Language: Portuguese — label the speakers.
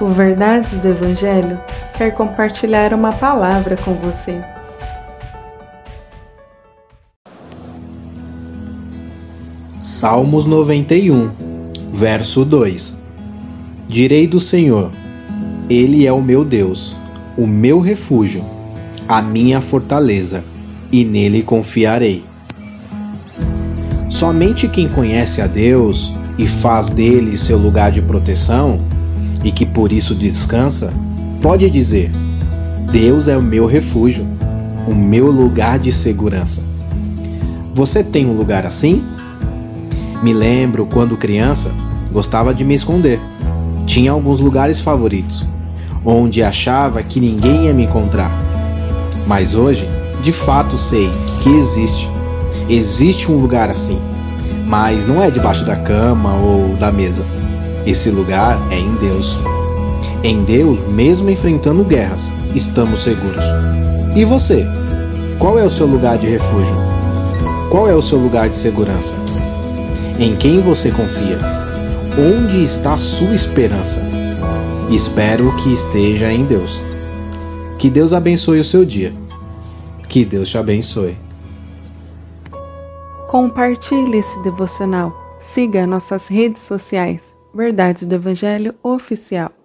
Speaker 1: O Verdades do Evangelho quer compartilhar uma palavra com você.
Speaker 2: Salmos 91, verso 2 Direi do Senhor: Ele é o meu Deus, o meu refúgio, a minha fortaleza, e nele confiarei. Somente quem conhece a Deus e faz dele seu lugar de proteção, e que por isso descansa, pode dizer: Deus é o meu refúgio, o meu lugar de segurança. Você tem um lugar assim? Me lembro quando criança, gostava de me esconder. Tinha alguns lugares favoritos, onde achava que ninguém ia me encontrar. Mas hoje, de fato sei que existe. Existe um lugar assim, mas não é debaixo da cama ou da mesa. Esse lugar é em Deus. Em Deus, mesmo enfrentando guerras, estamos seguros. E você? Qual é o seu lugar de refúgio? Qual é o seu lugar de segurança? Em quem você confia? Onde está sua esperança? Espero que esteja em Deus. Que Deus abençoe o seu dia. Que Deus te abençoe.
Speaker 1: Compartilhe esse devocional. Siga nossas redes sociais. Verdades do Evangelho Oficial.